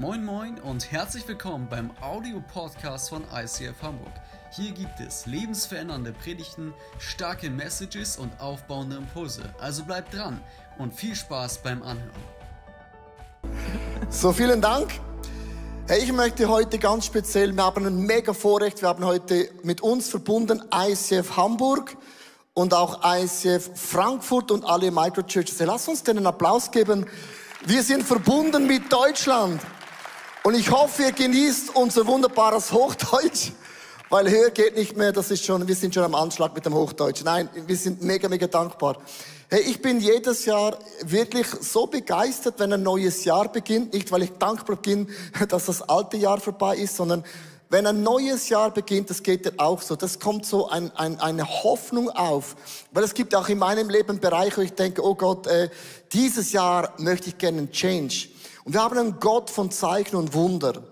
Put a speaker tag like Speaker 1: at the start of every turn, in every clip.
Speaker 1: Moin Moin und herzlich willkommen beim Audio-Podcast von ICF Hamburg. Hier gibt es lebensverändernde Predigten, starke Messages und aufbauende Impulse. Also bleibt dran und viel Spaß beim Anhören.
Speaker 2: So, vielen Dank. Hey, ich möchte heute ganz speziell, wir haben ein mega Vorrecht, wir haben heute mit uns verbunden ICF Hamburg und auch ICF Frankfurt und alle Microchurches. Lass uns denen einen Applaus geben. Wir sind verbunden mit Deutschland. Und ich hoffe, ihr genießt unser wunderbares Hochdeutsch, weil höher geht nicht mehr. Das ist schon, wir sind schon am Anschlag mit dem Hochdeutsch. Nein, wir sind mega, mega dankbar. Hey, ich bin jedes Jahr wirklich so begeistert, wenn ein neues Jahr beginnt. Nicht, weil ich dankbar bin, dass das alte Jahr vorbei ist, sondern wenn ein neues Jahr beginnt, das geht ja auch so. Das kommt so ein, ein, eine Hoffnung auf. Weil es gibt auch in meinem Leben Bereiche, wo ich denke, oh Gott, äh, dieses Jahr möchte ich gerne einen Change. Und wir haben einen Gott von Zeichen und Wunder.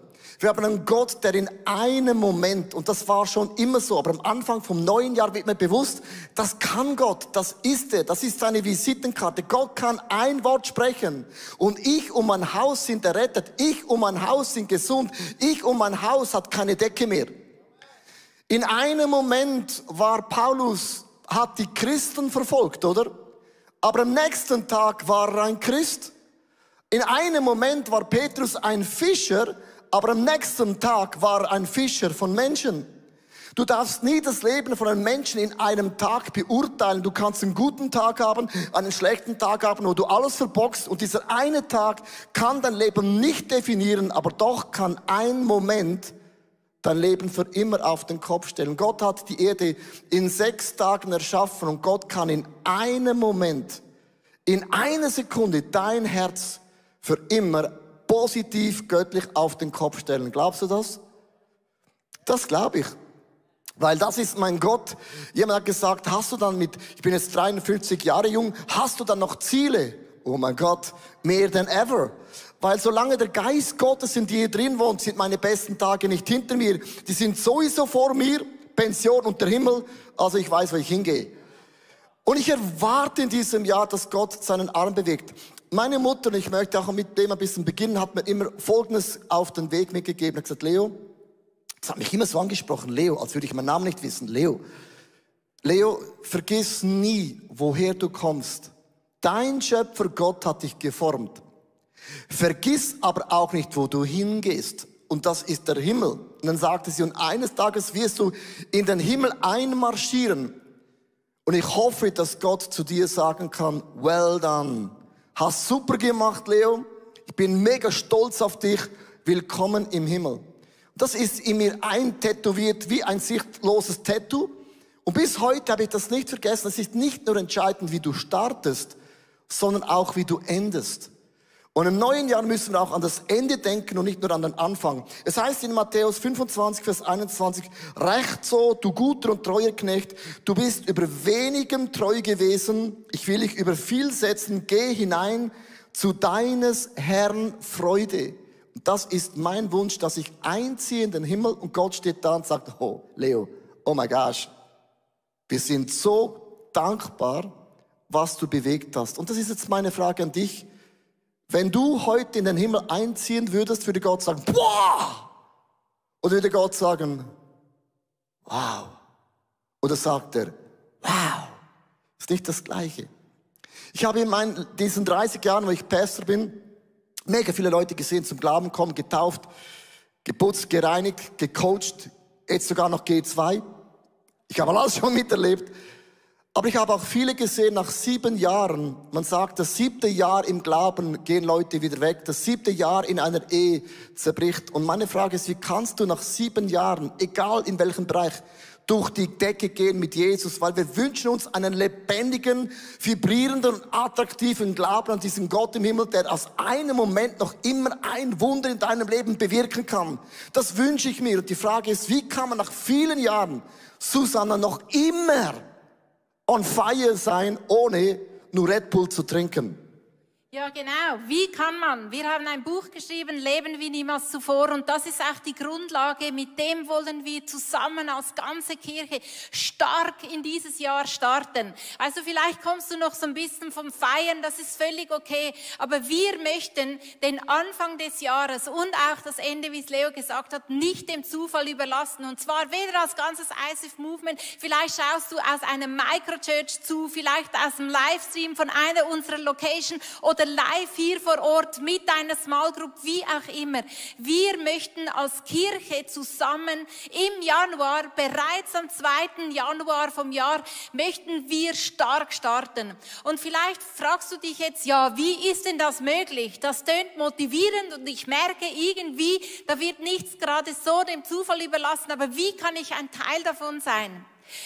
Speaker 2: Wir haben einen Gott, der in einem Moment, und das war schon immer so, aber am Anfang vom neuen Jahr wird mir bewusst, das kann Gott, das ist er, das ist seine Visitenkarte. Gott kann ein Wort sprechen und ich und mein Haus sind errettet, ich und mein Haus sind gesund, ich und mein Haus hat keine Decke mehr. In einem Moment war Paulus, hat die Christen verfolgt, oder? Aber am nächsten Tag war er ein Christ. In einem Moment war Petrus ein Fischer, aber am nächsten Tag war er ein Fischer von Menschen. Du darfst nie das Leben von einem Menschen in einem Tag beurteilen. Du kannst einen guten Tag haben, einen schlechten Tag haben, wo du alles verbockst. Und dieser eine Tag kann dein Leben nicht definieren, aber doch kann ein Moment dein Leben für immer auf den Kopf stellen. Gott hat die Erde in sechs Tagen erschaffen und Gott kann in einem Moment, in einer Sekunde dein Herz für immer positiv göttlich auf den Kopf stellen. Glaubst du das? Das glaube ich. Weil das ist mein Gott. Jemand hat gesagt, hast du dann mit, ich bin jetzt 53 Jahre jung, hast du dann noch Ziele? Oh mein Gott, mehr than ever. Weil solange der Geist Gottes in dir drin wohnt, sind meine besten Tage nicht hinter mir. Die sind sowieso vor mir, Pension und der Himmel. Also ich weiß, wo ich hingehe. Und ich erwarte in diesem Jahr, dass Gott seinen Arm bewegt. Meine Mutter, und ich möchte auch mit dem ein bisschen beginnen, hat mir immer Folgendes auf den Weg mitgegeben. Er hat gesagt, Leo, das hat mich immer so angesprochen, Leo, als würde ich meinen Namen nicht wissen. Leo, Leo, vergiss nie, woher du kommst. Dein Schöpfer Gott hat dich geformt. Vergiss aber auch nicht, wo du hingehst. Und das ist der Himmel. Und dann sagte sie, und eines Tages wirst du in den Himmel einmarschieren. Und ich hoffe, dass Gott zu dir sagen kann, well done, Hast super gemacht, Leo. Ich bin mega stolz auf dich. Willkommen im Himmel. Das ist in mir eintätowiert wie ein sichtloses Tattoo. Und bis heute habe ich das nicht vergessen. Es ist nicht nur entscheidend, wie du startest, sondern auch, wie du endest. Und im neuen Jahr müssen wir auch an das Ende denken und nicht nur an den Anfang. Es heißt in Matthäus 25, Vers 21, Recht so, du guter und treuer Knecht, du bist über wenigem treu gewesen, ich will dich über viel setzen, geh hinein zu deines Herrn Freude. Und das ist mein Wunsch, dass ich einziehe in den Himmel und Gott steht da und sagt, oh, Leo, oh my gosh, wir sind so dankbar, was du bewegt hast. Und das ist jetzt meine Frage an dich. Wenn du heute in den Himmel einziehen würdest, würde Gott sagen, boah! Oder würde Gott sagen, wow? Oder sagt er, wow? Ist nicht das Gleiche. Ich habe in meinen, diesen 30 Jahren, wo ich Pastor bin, mega viele Leute gesehen, zum Glauben kommen, getauft, geputzt, gereinigt, gecoacht, jetzt sogar noch G2. Ich habe alles schon miterlebt. Aber ich habe auch viele gesehen, nach sieben Jahren, man sagt, das siebte Jahr im Glauben gehen Leute wieder weg, das siebte Jahr in einer Ehe zerbricht. Und meine Frage ist, wie kannst du nach sieben Jahren, egal in welchem Bereich, durch die Decke gehen mit Jesus, weil wir wünschen uns einen lebendigen, vibrierenden attraktiven Glauben an diesen Gott im Himmel, der aus einem Moment noch immer ein Wunder in deinem Leben bewirken kann. Das wünsche ich mir. Und die Frage ist, wie kann man nach vielen Jahren Susanna noch immer on fire sein, ohne nur Red Bull zu trinken.
Speaker 3: Ja, genau. Wie kann man? Wir haben ein Buch geschrieben, Leben wie niemals zuvor. Und das ist auch die Grundlage. Mit dem wollen wir zusammen als ganze Kirche stark in dieses Jahr starten. Also vielleicht kommst du noch so ein bisschen vom Feiern, das ist völlig okay. Aber wir möchten den Anfang des Jahres und auch das Ende, wie es Leo gesagt hat, nicht dem Zufall überlassen. Und zwar weder als ganzes ISF Movement. Vielleicht schaust du aus einem Microchurch zu, vielleicht aus dem Livestream von einer unserer Location oder live hier vor Ort mit deiner Small Group, wie auch immer. Wir möchten als Kirche zusammen im Januar, bereits am 2. Januar vom Jahr, möchten wir stark starten. Und vielleicht fragst du dich jetzt, ja, wie ist denn das möglich? Das tönt motivierend und ich merke irgendwie, da wird nichts gerade so dem Zufall überlassen, aber wie kann ich ein Teil davon sein?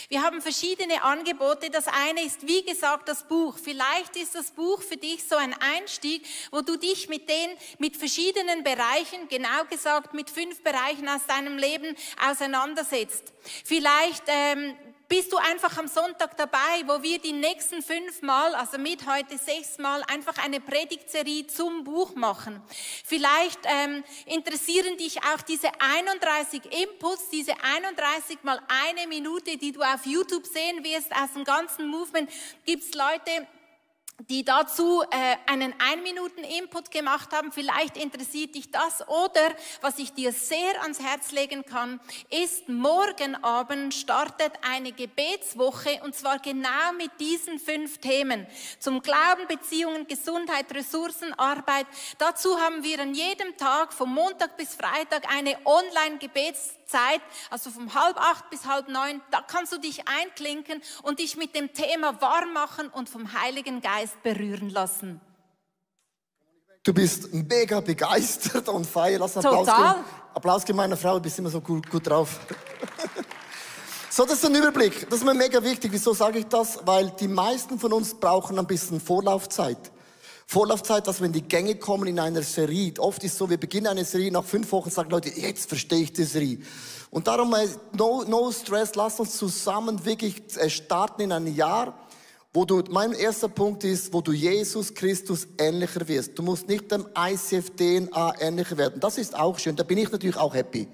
Speaker 3: Wir haben verschiedene Angebote. Das eine ist, wie gesagt, das Buch. Vielleicht ist das Buch für dich so ein Einstieg, wo du dich mit den, mit verschiedenen Bereichen, genau gesagt mit fünf Bereichen aus deinem Leben auseinandersetzt. Vielleicht ähm, bist du einfach am Sonntag dabei, wo wir die nächsten fünf Mal, also mit heute sechs Mal, einfach eine Predigtserie zum Buch machen. Vielleicht ähm, interessieren dich auch diese 31 Inputs, diese 31 mal eine Minute, die du auf YouTube sehen wirst aus dem ganzen Movement. Gibt's Leute, die dazu äh, einen Ein-Minuten-Input gemacht haben. Vielleicht interessiert dich das. Oder was ich dir sehr ans Herz legen kann, ist, morgen Abend startet eine Gebetswoche und zwar genau mit diesen fünf Themen. Zum Glauben, Beziehungen, Gesundheit, Ressourcen, Arbeit. Dazu haben wir an jedem Tag, vom Montag bis Freitag, eine Online-Gebetszeit Zeit, also vom halb acht bis halb neun, da kannst du dich einklinken und dich mit dem Thema warm machen und vom Heiligen Geist berühren lassen.
Speaker 2: Du bist mega begeistert und feier. Lass einen Applaus
Speaker 3: Total.
Speaker 2: geben. Applaus geben meiner Frau, du bist immer so gut, gut drauf. so, das ist ein Überblick. Das ist mir mega wichtig. Wieso sage ich das? Weil die meisten von uns brauchen ein bisschen Vorlaufzeit. Vorlaufzeit, dass wir in die Gänge kommen in einer Serie. Oft ist so, wir beginnen eine Serie, nach fünf Wochen sagen Leute, jetzt verstehe ich die Serie. Und darum, äh, no, no stress, lass uns zusammen wirklich äh, starten in ein Jahr, wo du, mein erster Punkt ist, wo du Jesus Christus ähnlicher wirst. Du musst nicht dem ICF DNA ähnlicher werden. Das ist auch schön, da bin ich natürlich auch happy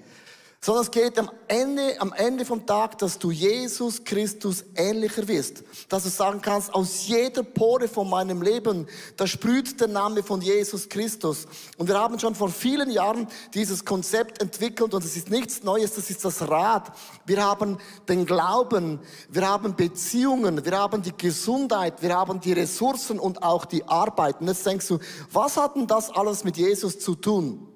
Speaker 2: sondern es geht am Ende, am Ende vom Tag, dass du Jesus Christus ähnlicher wirst. Dass du sagen kannst, aus jeder Pore von meinem Leben, da sprüht der Name von Jesus Christus. Und wir haben schon vor vielen Jahren dieses Konzept entwickelt und es ist nichts Neues, das ist das Rad. Wir haben den Glauben, wir haben Beziehungen, wir haben die Gesundheit, wir haben die Ressourcen und auch die Arbeit. Und jetzt denkst du, was hat denn das alles mit Jesus zu tun?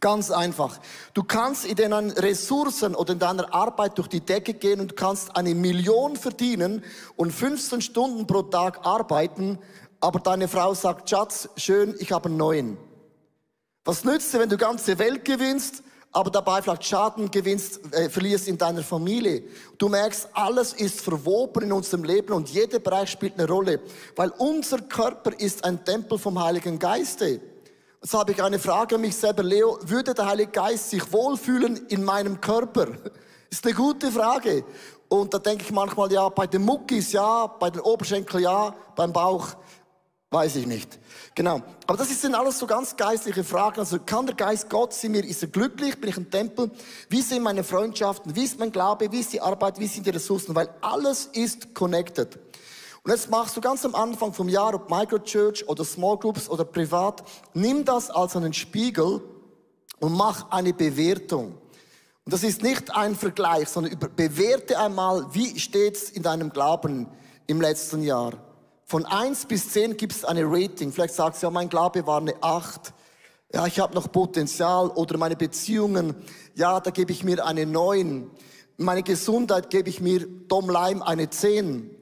Speaker 2: Ganz einfach. Du kannst in deinen Ressourcen oder in deiner Arbeit durch die Decke gehen und kannst eine Million verdienen und 15 Stunden pro Tag arbeiten, aber deine Frau sagt, Schatz, schön, ich habe einen neuen. Was nützt dir, wenn du ganze Welt gewinnst, aber dabei vielleicht Schaden gewinnst, äh, verlierst in deiner Familie. Du merkst, alles ist verwoben in unserem Leben und jeder Bereich spielt eine Rolle, weil unser Körper ist ein Tempel vom Heiligen Geiste. Jetzt habe ich eine Frage an mich selber. Leo, würde der Heilige Geist sich wohlfühlen in meinem Körper? Ist eine gute Frage. Und da denke ich manchmal, ja, bei den Muckis ja, bei den Oberschenkeln ja, beim Bauch weiß ich nicht. Genau. Aber das sind alles so ganz geistliche Fragen. Also kann der Geist Gottes in mir, ist er glücklich, bin ich im Tempel? Wie sind meine Freundschaften? Wie ist mein Glaube? Wie ist die Arbeit? Wie sind die Ressourcen? Weil alles ist connected. Und jetzt machst du ganz am Anfang vom Jahr, ob Microchurch oder Small Groups oder privat, nimm das als einen Spiegel und mach eine Bewertung. Und das ist nicht ein Vergleich, sondern bewerte einmal, wie steht's in deinem Glauben im letzten Jahr. Von eins bis zehn gibt es eine Rating. Vielleicht sagst du, ja, mein Glaube war eine acht. Ja, ich habe noch Potenzial. Oder meine Beziehungen, ja, da gebe ich mir eine neun. Meine Gesundheit gebe ich mir Dom Leim eine zehn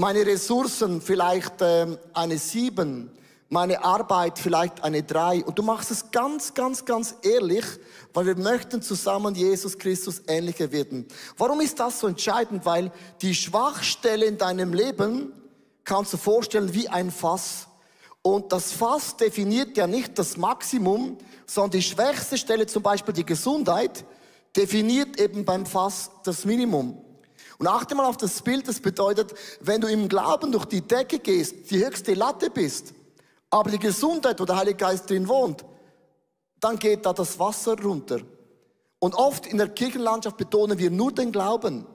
Speaker 2: meine Ressourcen vielleicht äh, eine sieben, meine Arbeit vielleicht eine drei. Und du machst es ganz, ganz, ganz ehrlich, weil wir möchten zusammen Jesus Christus ähnlicher werden. Warum ist das so entscheidend? Weil die Schwachstelle in deinem Leben kannst du vorstellen wie ein Fass. Und das Fass definiert ja nicht das Maximum, sondern die schwächste Stelle, zum Beispiel die Gesundheit, definiert eben beim Fass das Minimum. Und achte mal auf das Bild, das bedeutet, wenn du im Glauben durch die Decke gehst, die höchste Latte bist, Aber die Gesundheit, wo der Heilige Geist drin wohnt, dann geht da das Wasser runter. Und oft in der Kirchenlandschaft betonen wir nur den Glauben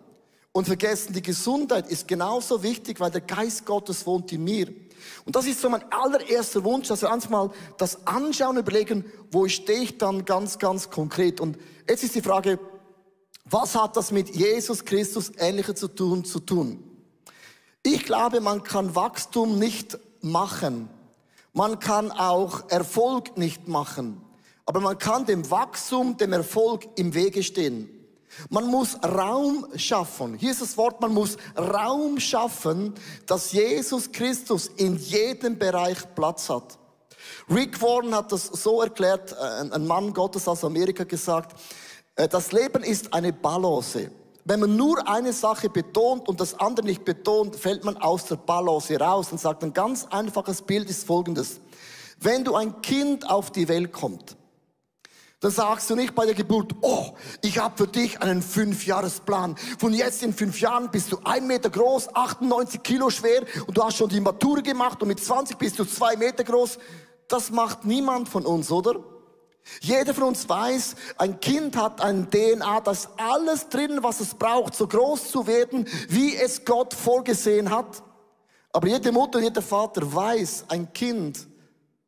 Speaker 2: und vergessen, die Gesundheit ist genauso wichtig, weil der Geist Gottes wohnt in mir. Und das ist so mein allererster Wunsch, dass wir uns mal das anschauen, überlegen, wo stehe ich dann ganz, ganz konkret. Und jetzt ist die Frage, was hat das mit Jesus Christus ähnlicher zu tun, zu tun? Ich glaube, man kann Wachstum nicht machen. Man kann auch Erfolg nicht machen. Aber man kann dem Wachstum, dem Erfolg im Wege stehen. Man muss Raum schaffen. Hier ist das Wort, man muss Raum schaffen, dass Jesus Christus in jedem Bereich Platz hat. Rick Warren hat das so erklärt, äh, ein Mann Gottes aus Amerika gesagt, das Leben ist eine Balance. Wenn man nur eine Sache betont und das andere nicht betont, fällt man aus der Balance raus und sagt, ein ganz einfaches Bild ist folgendes. Wenn du ein Kind auf die Welt kommt, dann sagst du nicht bei der Geburt, oh, ich habe für dich einen Fünfjahresplan. Von jetzt in fünf Jahren bist du ein Meter groß, 98 Kilo schwer und du hast schon die Matura gemacht und mit 20 bist du zwei Meter groß. Das macht niemand von uns, oder? Jeder von uns weiß, ein Kind hat ein DNA, das alles drin, was es braucht, so groß zu werden, wie es Gott vorgesehen hat. Aber jede Mutter, jeder Vater weiß, ein Kind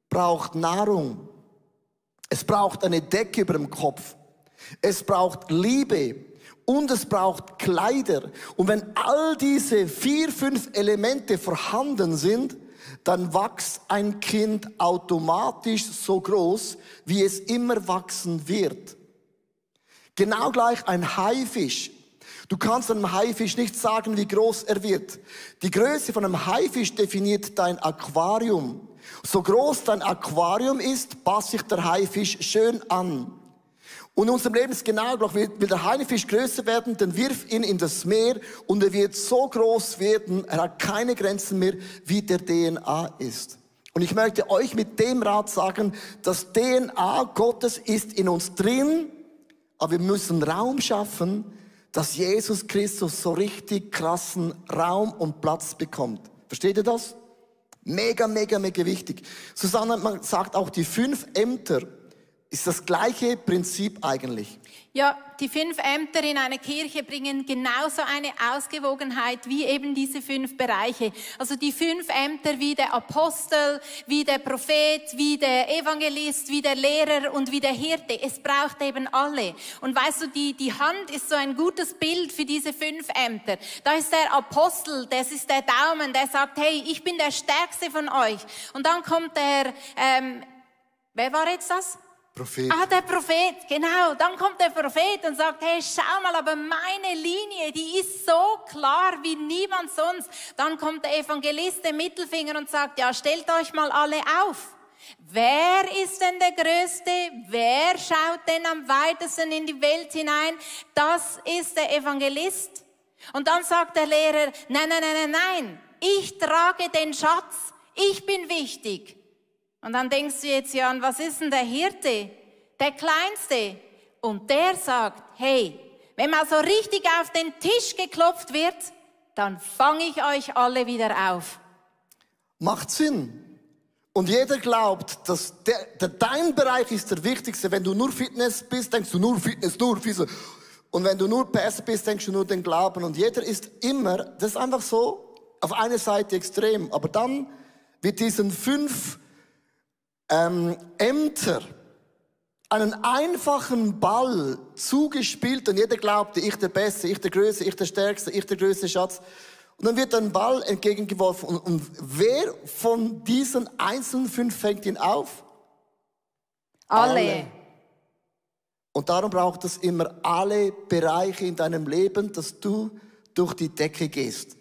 Speaker 2: braucht Nahrung. Es braucht eine Decke über dem Kopf. Es braucht Liebe und es braucht Kleider. Und wenn all diese vier, fünf Elemente vorhanden sind, dann wächst ein Kind automatisch so groß, wie es immer wachsen wird. Genau gleich ein Haifisch. Du kannst einem Haifisch nicht sagen, wie groß er wird. Die Größe von einem Haifisch definiert dein Aquarium. So groß dein Aquarium ist, passt sich der Haifisch schön an. Und unserem Leben ist genau gleich, will, der Haifisch größer werden, dann wirf ihn in das Meer und er wird so groß werden, er hat keine Grenzen mehr, wie der DNA ist. Und ich möchte euch mit dem Rat sagen, das DNA Gottes ist in uns drin, aber wir müssen Raum schaffen, dass Jesus Christus so richtig krassen Raum und Platz bekommt. Versteht ihr das? Mega, mega, mega wichtig. Susanne, sagt auch, die fünf Ämter ist das gleiche Prinzip eigentlich.
Speaker 3: Ja, die fünf Ämter in einer Kirche bringen genauso eine Ausgewogenheit wie eben diese fünf Bereiche. Also die fünf Ämter wie der Apostel, wie der Prophet, wie der Evangelist, wie der Lehrer und wie der Hirte. Es braucht eben alle. Und weißt du, die, die Hand ist so ein gutes Bild für diese fünf Ämter. Da ist der Apostel, das ist der Daumen, der sagt, hey, ich bin der Stärkste von euch. Und dann kommt der, ähm, wer war jetzt das?
Speaker 2: Prophet.
Speaker 3: Ah, der Prophet, genau. Dann kommt der Prophet und sagt, hey, schau mal, aber meine Linie, die ist so klar wie niemand sonst. Dann kommt der Evangelist, der Mittelfinger und sagt, ja, stellt euch mal alle auf. Wer ist denn der Größte? Wer schaut denn am weitesten in die Welt hinein? Das ist der Evangelist. Und dann sagt der Lehrer, nein, nein, nein, nein, nein, ich trage den Schatz, ich bin wichtig. Und dann denkst du jetzt, ja, und was ist denn der Hirte? Der Kleinste. Und der sagt, hey, wenn mal so richtig auf den Tisch geklopft wird, dann fange ich euch alle wieder auf.
Speaker 2: Macht Sinn. Und jeder glaubt, dass der, der, dein Bereich ist der wichtigste. Wenn du nur Fitness bist, denkst du nur Fitness, nur Fitness. Und wenn du nur Pässe bist, denkst du nur den Glauben. Und jeder ist immer, das ist einfach so, auf einer Seite extrem. Aber dann wird diesen fünf ähm, Ämter einen einfachen Ball zugespielt und jeder glaubte, ich der Beste, ich der Größte, ich der Stärkste, ich der größte Schatz. Und dann wird ein Ball entgegengeworfen und, und wer von diesen einzelnen fünf fängt ihn auf?
Speaker 3: Alle. alle.
Speaker 2: Und darum braucht es immer alle Bereiche in deinem Leben, dass du durch die Decke gehst.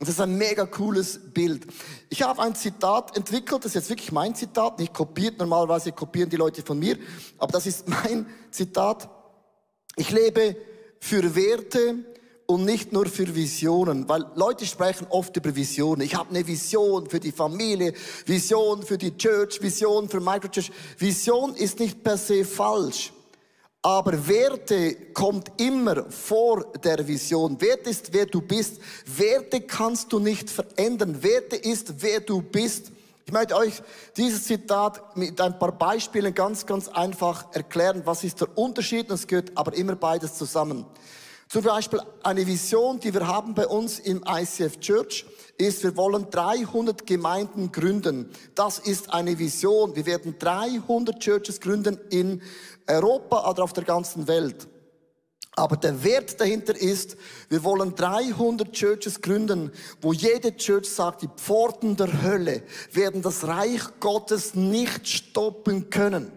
Speaker 2: Das ist ein mega cooles Bild. Ich habe ein Zitat entwickelt, das ist jetzt wirklich mein Zitat, nicht kopiert, normalerweise kopieren die Leute von mir, aber das ist mein Zitat. Ich lebe für Werte und nicht nur für Visionen, weil Leute sprechen oft über Visionen. Ich habe eine Vision für die Familie, Vision für die Church, Vision für Microchurch. Vision ist nicht per se falsch. Aber Werte kommt immer vor der Vision. Wert ist, wer du bist. Werte kannst du nicht verändern. Werte ist, wer du bist. Ich Ich möchte euch dieses Zitat mit ein paar Beispielen ganz, ganz einfach erklären, was ist der Unterschied. Es gehört aber immer beides zusammen. Zum Beispiel eine Vision, die wir haben bei uns im ICF Church, ist, wir wollen 300 Gemeinden gründen. Das ist eine Vision. Wir werden 300 Churches gründen in Europa oder auf der ganzen Welt. Aber der Wert dahinter ist, wir wollen 300 Churches gründen, wo jede Church sagt, die Pforten der Hölle werden das Reich Gottes nicht stoppen können.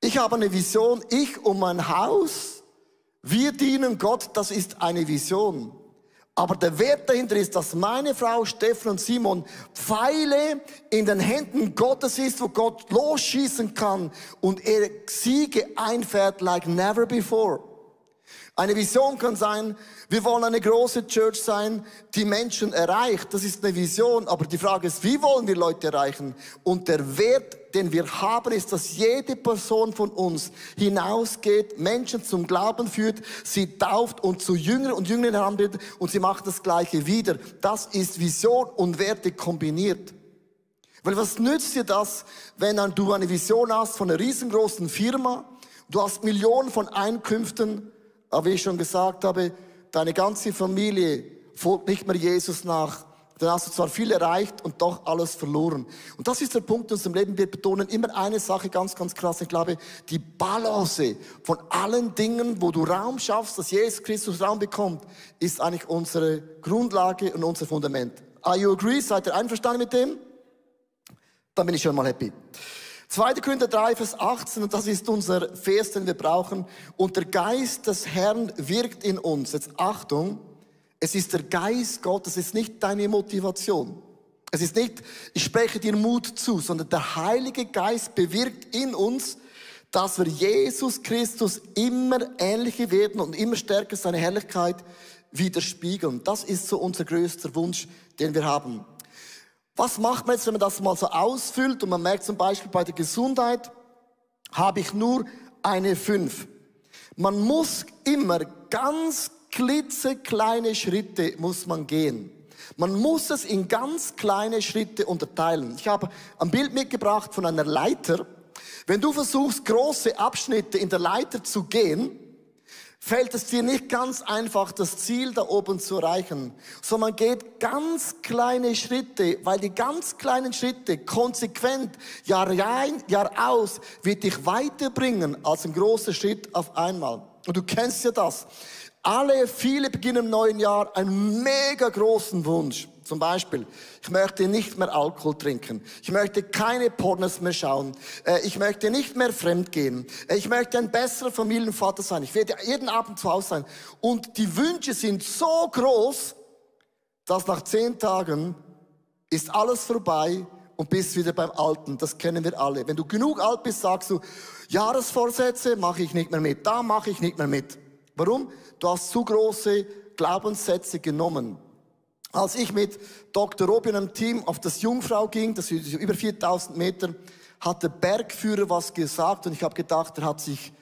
Speaker 2: Ich habe eine Vision, ich und mein Haus, wir dienen Gott, das ist eine Vision. Aber der Wert dahinter ist, dass meine Frau Stefan und Simon Pfeile in den Händen Gottes ist, wo Gott losschießen kann und er Siege einfährt like never before. Eine Vision kann sein, wir wollen eine große Church sein, die Menschen erreicht. Das ist eine Vision. Aber die Frage ist, wie wollen wir Leute erreichen? Und der Wert, den wir haben, ist, dass jede Person von uns hinausgeht, Menschen zum Glauben führt, sie tauft und zu Jüngern und Jüngern heranbildet und sie macht das Gleiche wieder. Das ist Vision und Werte kombiniert. Weil was nützt dir das, wenn du eine Vision hast von einer riesengroßen Firma, du hast Millionen von Einkünften, aber wie ich schon gesagt habe, deine ganze Familie folgt nicht mehr Jesus nach. Dann hast du zwar viel erreicht und doch alles verloren. Und das ist der Punkt in unserem Leben. Wir betonen immer eine Sache ganz, ganz krass. Ich glaube, die Balance von allen Dingen, wo du Raum schaffst, dass Jesus Christus Raum bekommt, ist eigentlich unsere Grundlage und unser Fundament. Are you agree? Seid ihr einverstanden mit dem? Dann bin ich schon mal happy. 2. Korinther 3, Vers 18, und das ist unser Vers, den wir brauchen. Und der Geist des Herrn wirkt in uns. Jetzt Achtung, es ist der Geist Gottes, es ist nicht deine Motivation. Es ist nicht, ich spreche dir Mut zu, sondern der Heilige Geist bewirkt in uns, dass wir Jesus Christus immer ähnlicher werden und immer stärker seine Herrlichkeit widerspiegeln. Das ist so unser größter Wunsch, den wir haben. Was macht man jetzt, wenn man das mal so ausfüllt und man merkt zum Beispiel bei der Gesundheit, habe ich nur eine 5. Man muss immer ganz klitzekleine Schritte muss man gehen. Man muss es in ganz kleine Schritte unterteilen. Ich habe ein Bild mitgebracht von einer Leiter. Wenn du versuchst, große Abschnitte in der Leiter zu gehen, fällt es dir nicht ganz einfach, das Ziel da oben zu erreichen, sondern geht ganz kleine Schritte, weil die ganz kleinen Schritte konsequent Jahr ein, Jahr aus wird dich weiterbringen als ein großer Schritt auf einmal. Und du kennst ja das. Alle, viele beginnen im neuen Jahr einen mega großen Wunsch. Zum Beispiel, ich möchte nicht mehr Alkohol trinken. Ich möchte keine Pornos mehr schauen. Äh, ich möchte nicht mehr fremd gehen. Äh, ich möchte ein besserer Familienvater sein. Ich werde jeden Abend zu Hause sein. Und die Wünsche sind so groß, dass nach zehn Tagen ist alles vorbei und bist wieder beim Alten. Das kennen wir alle. Wenn du genug alt bist, sagst du, Jahresvorsätze mache ich nicht mehr mit. Da mache ich nicht mehr mit. Warum? Du hast zu große Glaubenssätze genommen. Als ich mit Dr. Robin im Team auf das Jungfrau ging, das ist über 4000 Meter, hat der Bergführer was gesagt und ich habe gedacht, er hat sich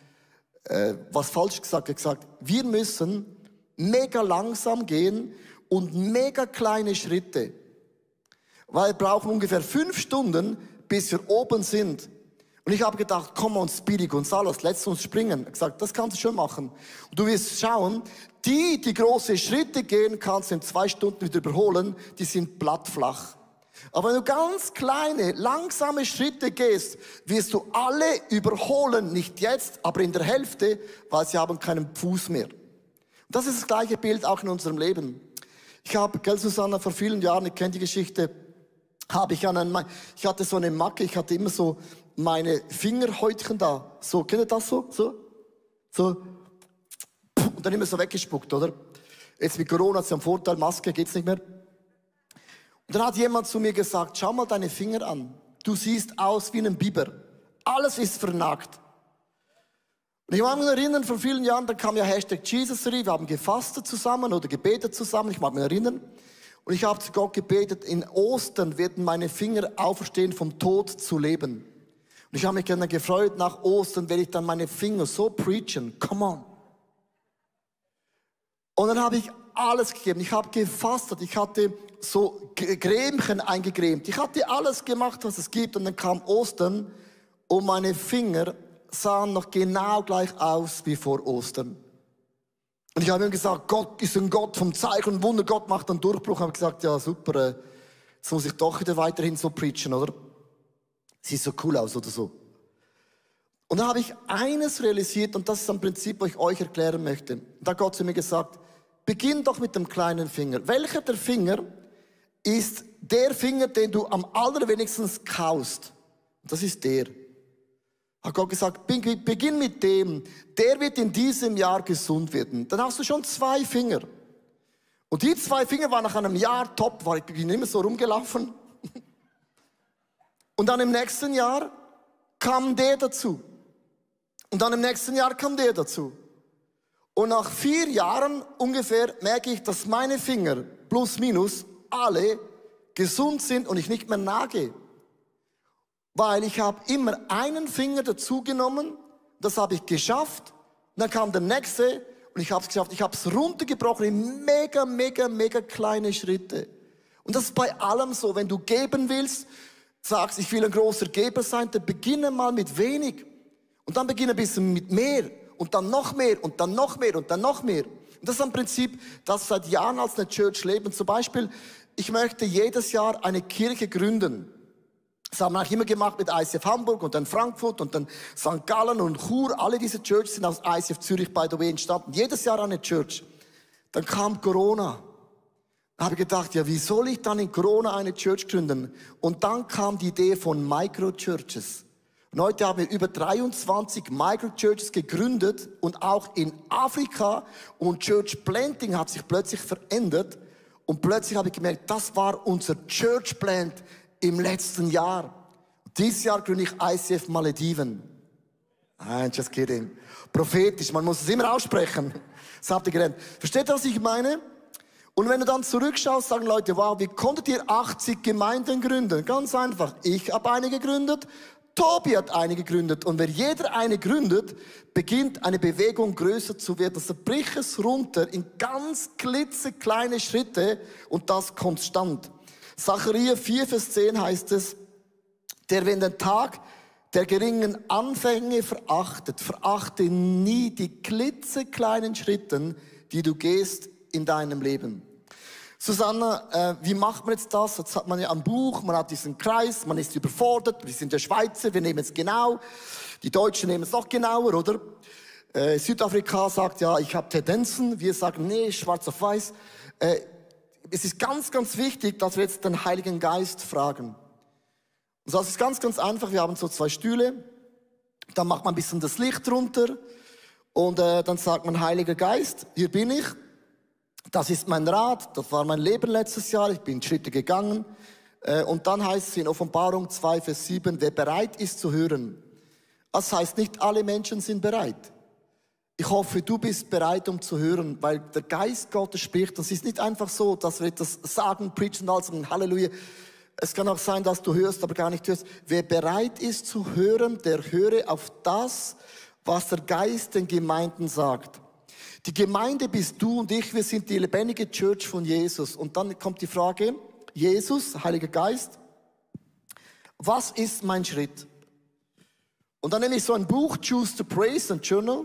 Speaker 2: äh, was falsch gesagt. Er hat gesagt, wir müssen mega langsam gehen und mega kleine Schritte. Weil wir brauchen ungefähr fünf Stunden, bis wir oben sind. Und ich habe gedacht, komm on, Speedy Gonzales, let's uns springen. Ich gesagt, das kannst du schon machen. Und du wirst schauen, die, die große Schritte gehen, kannst du in zwei Stunden wieder überholen, die sind plattflach. Aber wenn du ganz kleine, langsame Schritte gehst, wirst du alle überholen, nicht jetzt, aber in der Hälfte, weil sie haben keinen Fuß mehr. Und das ist das gleiche Bild auch in unserem Leben. Ich habe, gell, Susanna, vor vielen Jahren, ich kenne die Geschichte, habe ich an einen, ich hatte so eine Macke, ich hatte immer so meine Fingerhäutchen da. So, kennt ihr das so? So? So. Und dann immer so weggespuckt, oder? Jetzt mit Corona ist ja ein Vorteil, Maske geht's nicht mehr. Und dann hat jemand zu mir gesagt, schau mal deine Finger an. Du siehst aus wie ein Biber. Alles ist vernagt. Und ich mag mich erinnern, vor vielen Jahren, da kam ja Hashtag Jesusery, wir haben gefastet zusammen oder gebetet zusammen, ich mag mich erinnern. Und ich habe zu Gott gebetet, in Ostern werden meine Finger auferstehen, vom Tod zu leben. Und ich habe mich gerne gefreut, nach Ostern werde ich dann meine Finger so preachen. Come on. Und dann habe ich alles gegeben. Ich habe gefastet. Ich hatte so Grämchen eingecremt. Ich hatte alles gemacht, was es gibt. Und dann kam Ostern und meine Finger sahen noch genau gleich aus wie vor Ostern. Und ich habe ihm gesagt, Gott ist ein Gott vom Zeichen und Wunder. Gott macht einen Durchbruch. Ich habe gesagt, ja super, äh, jetzt muss ich doch wieder weiterhin so preachen, oder? Sieht so cool aus oder so. Und dann habe ich eines realisiert und das ist ein Prinzip, was ich euch erklären möchte. Da hat Gott zu mir gesagt, beginn doch mit dem kleinen Finger. Welcher der Finger ist der Finger, den du am allerwenigsten kaust? Das ist der. Hat Gott gesagt, beginn mit dem. Der wird in diesem Jahr gesund werden. Dann hast du schon zwei Finger. Und die zwei Finger waren nach einem Jahr top, weil ich bin immer so rumgelaufen. Und dann im nächsten Jahr kam der dazu. Und dann im nächsten Jahr kam der dazu. Und nach vier Jahren ungefähr merke ich, dass meine Finger plus minus alle gesund sind und ich nicht mehr nage. Weil ich habe immer einen Finger dazugenommen, das habe ich geschafft. Dann kam der nächste und ich habe es geschafft. Ich habe es runtergebrochen in mega, mega, mega kleine Schritte. Und das ist bei allem so. Wenn du geben willst, sagst, ich will ein großer Geber sein, dann beginne mal mit wenig. Und dann beginne ein bisschen mit mehr. Und dann noch mehr und dann noch mehr und dann noch mehr. Und das ist im Prinzip, das seit Jahren als eine Church leben. Zum Beispiel, ich möchte jedes Jahr eine Kirche gründen. Das haben wir eigentlich immer gemacht mit ICF Hamburg und dann Frankfurt und dann St. Gallen und Chur. Alle diese Churches sind aus ICF Zürich, by the way, entstanden. Jedes Jahr eine Church. Dann kam Corona. Habe gedacht, ja, wie soll ich dann in Corona eine Church gründen? Und dann kam die Idee von Microchurches. Und heute haben wir über 23 Microchurches gegründet und auch in Afrika. Und Church Planting hat sich plötzlich verändert. Und plötzlich habe ich gemerkt, das war unser Church Plant im letzten Jahr. Dieses Jahr gründe ich ICF Malediven. Nein, just kidding. Prophetisch, man muss es immer aussprechen. Das habt ihr gelernt. Versteht ihr, was ich meine? Und wenn du dann zurückschaust, sagen Leute, wow, wie konntet ihr 80 Gemeinden gründen? Ganz einfach. Ich habe eine gegründet, Tobi hat eine gegründet. Und wenn jeder eine gründet, beginnt eine Bewegung größer zu werden. Also brich es runter in ganz klitzekleine Schritte und das konstant. Zachariah 4, Vers 10 heißt es, der wenn den Tag der geringen Anfänge verachtet, verachte nie die klitzekleinen Schritten, die du gehst in deinem Leben. Susanne, äh, wie macht man jetzt das? Jetzt hat man ja ein Buch, man hat diesen Kreis, man ist überfordert, wir sind der Schweizer, wir nehmen es genau, die Deutschen nehmen es noch genauer, oder? Äh, Südafrika sagt ja, ich habe Tendenzen, wir sagen, nee, schwarz auf weiß. Äh, es ist ganz, ganz wichtig, dass wir jetzt den Heiligen Geist fragen. Und das ist ganz, ganz einfach. Wir haben so zwei Stühle. Dann macht man ein bisschen das Licht runter. Und äh, dann sagt man, Heiliger Geist, hier bin ich. Das ist mein Rat. Das war mein Leben letztes Jahr. Ich bin Schritte gegangen. Äh, und dann heißt es in Offenbarung 2, Vers 7, wer bereit ist zu hören. Das heißt, nicht alle Menschen sind bereit. Ich hoffe, du bist bereit, um zu hören, weil der Geist Gottes spricht. Das ist nicht einfach so, dass wir etwas sagen, preachen, also Halleluja. Es kann auch sein, dass du hörst, aber gar nicht hörst. Wer bereit ist zu hören, der höre auf das, was der Geist den Gemeinden sagt. Die Gemeinde bist du und ich, wir sind die lebendige Church von Jesus. Und dann kommt die Frage, Jesus, Heiliger Geist, was ist mein Schritt? Und dann nehme ich so ein Buch, Choose to Praise, ein Journal,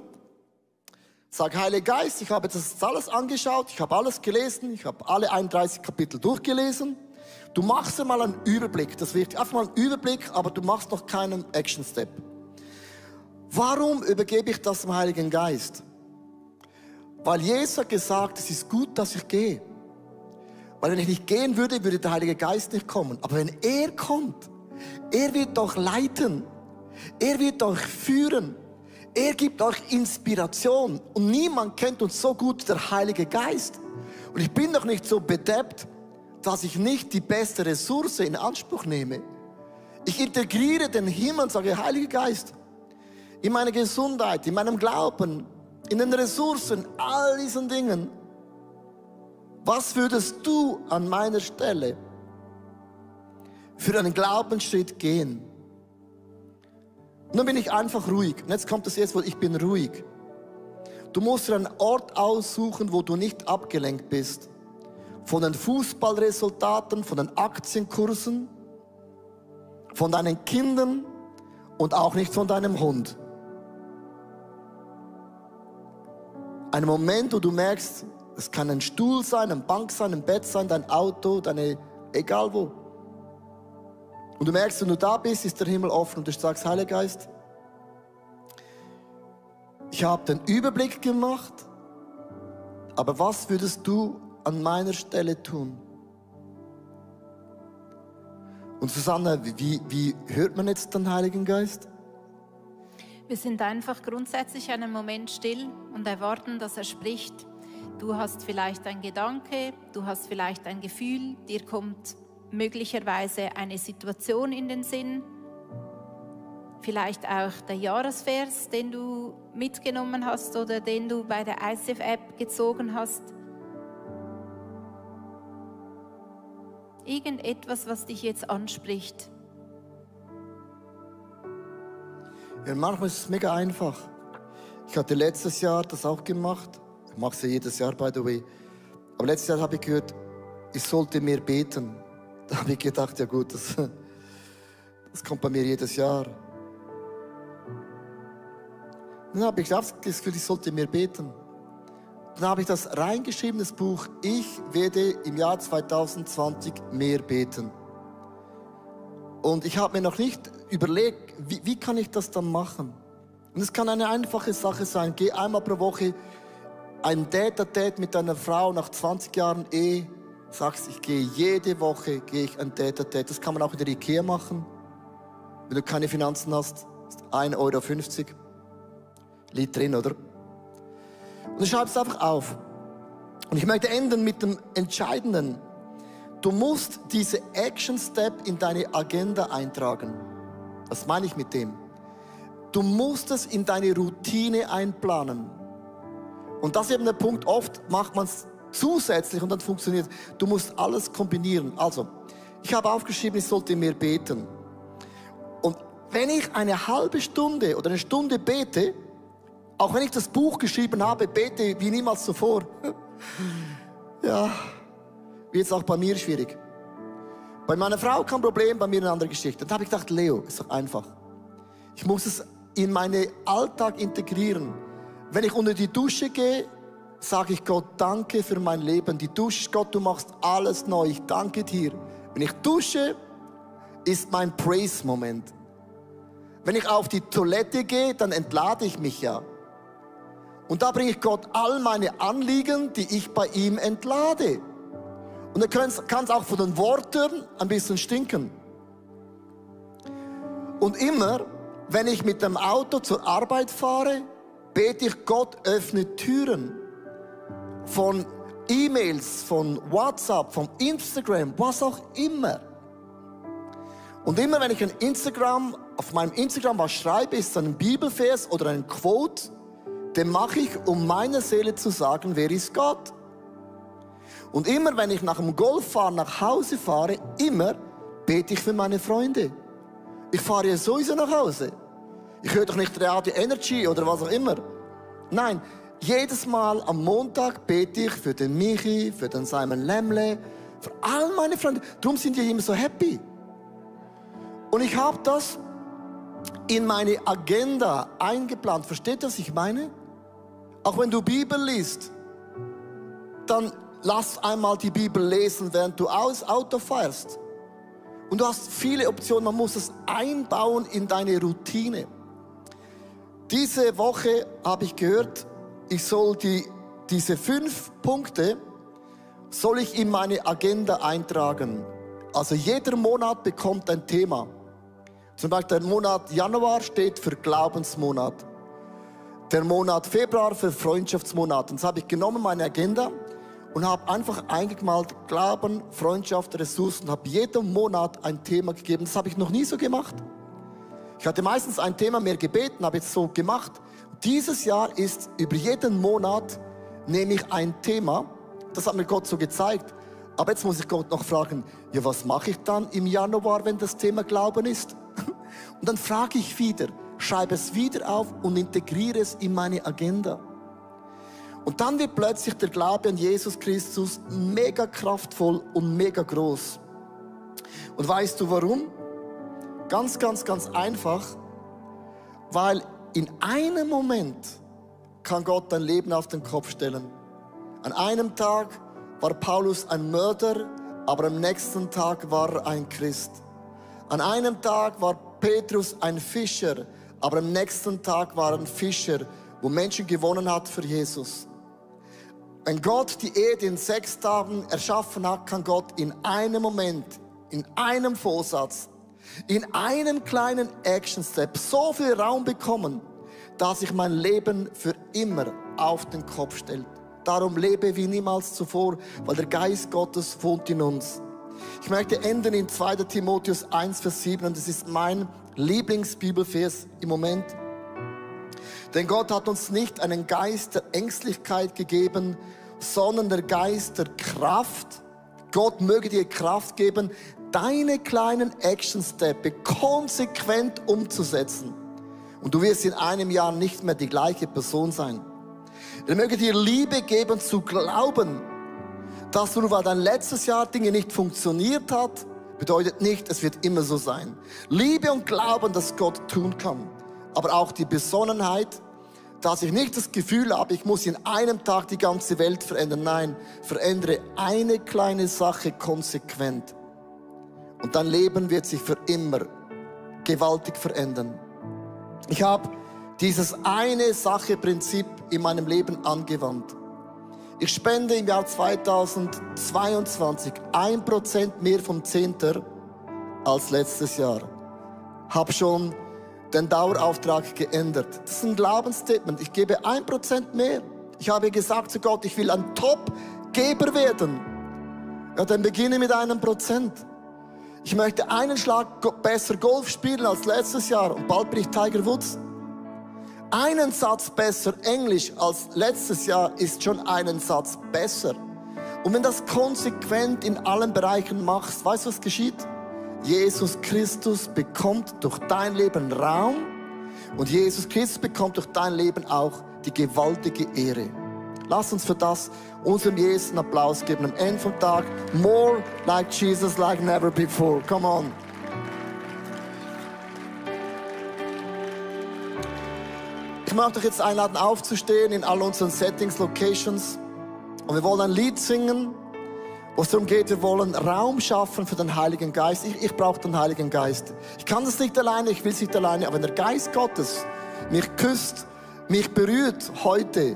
Speaker 2: Sag, Heiliger Geist, ich habe das alles angeschaut, ich habe alles gelesen, ich habe alle 31 Kapitel durchgelesen. Du machst einmal einen Überblick, das wird einfach mal einen Überblick, aber du machst noch keinen Action Step. Warum übergebe ich das dem Heiligen Geist? Weil Jesus hat gesagt, es ist gut, dass ich gehe. Weil wenn ich nicht gehen würde, würde der Heilige Geist nicht kommen. Aber wenn er kommt, er wird doch leiten. Er wird euch führen. Er gibt euch Inspiration und niemand kennt uns so gut der Heilige Geist. Und ich bin doch nicht so bedeppt, dass ich nicht die beste Ressource in Anspruch nehme. Ich integriere den Himmel und sage, Heiliger Geist, in meiner Gesundheit, in meinem Glauben, in den Ressourcen, all diesen Dingen. Was würdest du an meiner Stelle für einen Glaubensschritt gehen? Dann bin ich einfach ruhig. Und jetzt kommt das erste Wort, ich bin ruhig. Du musst dir einen Ort aussuchen, wo du nicht abgelenkt bist. Von den Fußballresultaten, von den Aktienkursen, von deinen Kindern und auch nicht von deinem Hund. Ein Moment, wo du merkst, es kann ein Stuhl sein, eine Bank sein, ein Bett sein, dein Auto, deine, egal wo. Und du merkst, wenn du da bist, ist der Himmel offen und du sagst, Heiliger Geist, ich habe den Überblick gemacht, aber was würdest du an meiner Stelle tun? Und Susanne, wie, wie hört man jetzt den Heiligen Geist?
Speaker 3: Wir sind einfach grundsätzlich einen Moment still und erwarten, dass er spricht. Du hast vielleicht ein Gedanke, du hast vielleicht ein Gefühl, dir kommt möglicherweise eine Situation in den Sinn, vielleicht auch der Jahresvers, den du mitgenommen hast oder den du bei der ICF-App gezogen hast. Irgendetwas, was dich jetzt anspricht.
Speaker 2: Ja, manchmal ist es mega einfach. Ich hatte letztes Jahr das auch gemacht. Ich mache es ja jedes Jahr, by the way. Aber letztes Jahr habe ich gehört, ich sollte mehr beten. Da habe ich gedacht, ja gut, das, das kommt bei mir jedes Jahr. Dann habe ich das Gefühl, ich sollte mehr beten. Dann habe ich das reingeschrieben, das Buch, ich werde im Jahr 2020 mehr beten. Und ich habe mir noch nicht überlegt, wie, wie kann ich das dann machen? Und es kann eine einfache Sache sein. Geh einmal pro Woche ein Date-a-Date mit deiner Frau nach 20 Jahren Ehe. Sagst, ich gehe jede Woche gehe ich ein Date-a-Date. Das kann man auch in der Ikea machen. Wenn du keine Finanzen hast, ist 1,50 Euro. Liegt drin, oder? Und du schreibst einfach auf. Und ich möchte enden mit dem Entscheidenden. Du musst diese Action Step in deine Agenda eintragen. Was meine ich mit dem? Du musst es in deine Routine einplanen. Und das ist eben der Punkt, oft macht man es zusätzlich und dann funktioniert. Du musst alles kombinieren. Also, ich habe aufgeschrieben, ich sollte mehr beten. Und wenn ich eine halbe Stunde oder eine Stunde bete, auch wenn ich das Buch geschrieben habe, bete wie niemals zuvor, ja, wird es auch bei mir schwierig. Bei meiner Frau kein Problem, bei mir eine andere Geschichte. Dann habe ich gedacht, Leo, ist doch einfach. Ich muss es in meinen Alltag integrieren. Wenn ich unter die Dusche gehe, sage ich Gott, danke für mein Leben. Die Dusche, Gott, du machst alles neu. Ich danke dir. Wenn ich dusche, ist mein Praise-Moment. Wenn ich auf die Toilette gehe, dann entlade ich mich ja. Und da bringe ich Gott all meine Anliegen, die ich bei ihm entlade. Und dann kann es auch von den Worten ein bisschen stinken. Und immer, wenn ich mit dem Auto zur Arbeit fahre, bete ich Gott, öffne Türen von E-Mails, von WhatsApp, von Instagram, was auch immer. Und immer wenn ich ein Instagram, auf meinem Instagram was schreibe, ist es ein Bibelvers oder ein Quote, den mache ich, um meiner Seele zu sagen, wer ist Gott. Und immer wenn ich nach dem Golffahren nach Hause fahre, immer bete ich für meine Freunde. Ich fahre ja sowieso nach Hause. Ich höre doch nicht Radio Energy oder was auch immer. Nein, jedes Mal am Montag bete ich für den Michi, für den Simon Lemle, für all meine Freunde. Darum sind die immer so happy. Und ich habe das in meine Agenda eingeplant. Versteht ihr, was ich meine? Auch wenn du Bibel liest, dann lass einmal die Bibel lesen, während du aus Auto fährst. Und du hast viele Optionen, man muss es einbauen in deine Routine. Diese Woche habe ich gehört, ich soll die, diese fünf Punkte, soll ich in meine Agenda eintragen. Also jeder Monat bekommt ein Thema. Zum Beispiel der Monat Januar steht für Glaubensmonat. Der Monat Februar für Freundschaftsmonat. Und das habe ich genommen, meine Agenda, und habe einfach eingemalt Glauben, Freundschaft, Ressourcen, habe jeden Monat ein Thema gegeben. Das habe ich noch nie so gemacht. Ich hatte meistens ein Thema mehr gebeten, habe jetzt so gemacht. Dieses Jahr ist über jeden Monat nehme ich ein Thema. Das hat mir Gott so gezeigt. Aber jetzt muss ich Gott noch fragen, ja, was mache ich dann im Januar, wenn das Thema Glauben ist? Und dann frage ich wieder, schreibe es wieder auf und integriere es in meine Agenda. Und dann wird plötzlich der Glaube an Jesus Christus mega kraftvoll und mega groß. Und weißt du warum? Ganz, ganz, ganz einfach, weil in einem Moment kann Gott dein Leben auf den Kopf stellen. An einem Tag war Paulus ein Mörder, aber am nächsten Tag war er ein Christ. An einem Tag war Petrus ein Fischer, aber am nächsten Tag war er ein Fischer, wo Menschen gewonnen hat für Jesus. Wenn Gott die Erde in sechs Tagen erschaffen hat, kann Gott in einem Moment, in einem Vorsatz, in einem kleinen Action Step so viel Raum bekommen, dass sich mein Leben für immer auf den Kopf stellt. Darum lebe wie niemals zuvor, weil der Geist Gottes wohnt in uns. Ich möchte enden in 2. Timotheus 1, Vers 7 und das ist mein Lieblingsbibelvers im Moment. Denn Gott hat uns nicht einen Geist der Ängstlichkeit gegeben, sondern der Geist der Kraft. Gott möge dir Kraft geben, deine kleinen Action-Steppe konsequent umzusetzen. Und du wirst in einem Jahr nicht mehr die gleiche Person sein. Er möge dir Liebe geben zu glauben, dass nur weil dein letztes Jahr Dinge nicht funktioniert hat, bedeutet nicht, es wird immer so sein. Liebe und Glauben, dass Gott tun kann. Aber auch die Besonnenheit, dass ich nicht das Gefühl habe, ich muss in einem Tag die ganze Welt verändern. Nein, verändere eine kleine Sache konsequent. Und dein Leben wird sich für immer gewaltig verändern. Ich habe dieses eine Sache-Prinzip in meinem Leben angewandt. Ich spende im Jahr 2022 ein Prozent mehr vom Zehnter als letztes Jahr. Hab schon den Dauerauftrag geändert. Das ist ein Glaubensstatement. Ich gebe ein Prozent mehr. Ich habe gesagt zu Gott, ich will ein Top-Geber werden. Ja, dann beginne mit einem Prozent. Ich möchte einen Schlag besser Golf spielen als letztes Jahr und bald bin ich Tiger Woods einen Satz besser Englisch als letztes Jahr ist schon einen Satz besser. Und wenn das konsequent in allen Bereichen machst, weißt du, was geschieht? Jesus Christus bekommt durch dein Leben Raum und Jesus Christus bekommt durch dein Leben auch die gewaltige Ehre. Lass uns für das unserem Jesus einen Applaus geben am Ende vom Tag. More like Jesus, like never before. Come on. Ich möchte euch jetzt einladen, aufzustehen in all unseren Settings, Locations. Und wir wollen ein Lied singen, wo es darum geht, wir wollen Raum schaffen für den Heiligen Geist. Ich, ich brauche den Heiligen Geist. Ich kann das nicht alleine, ich will es nicht alleine, aber wenn der Geist Gottes mich küsst, mich berührt heute,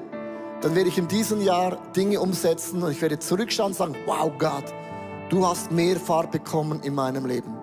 Speaker 2: dann werde ich in diesem Jahr Dinge umsetzen und ich werde zurückschauen und sagen, wow Gott, du hast mehr Fahrt bekommen in meinem Leben.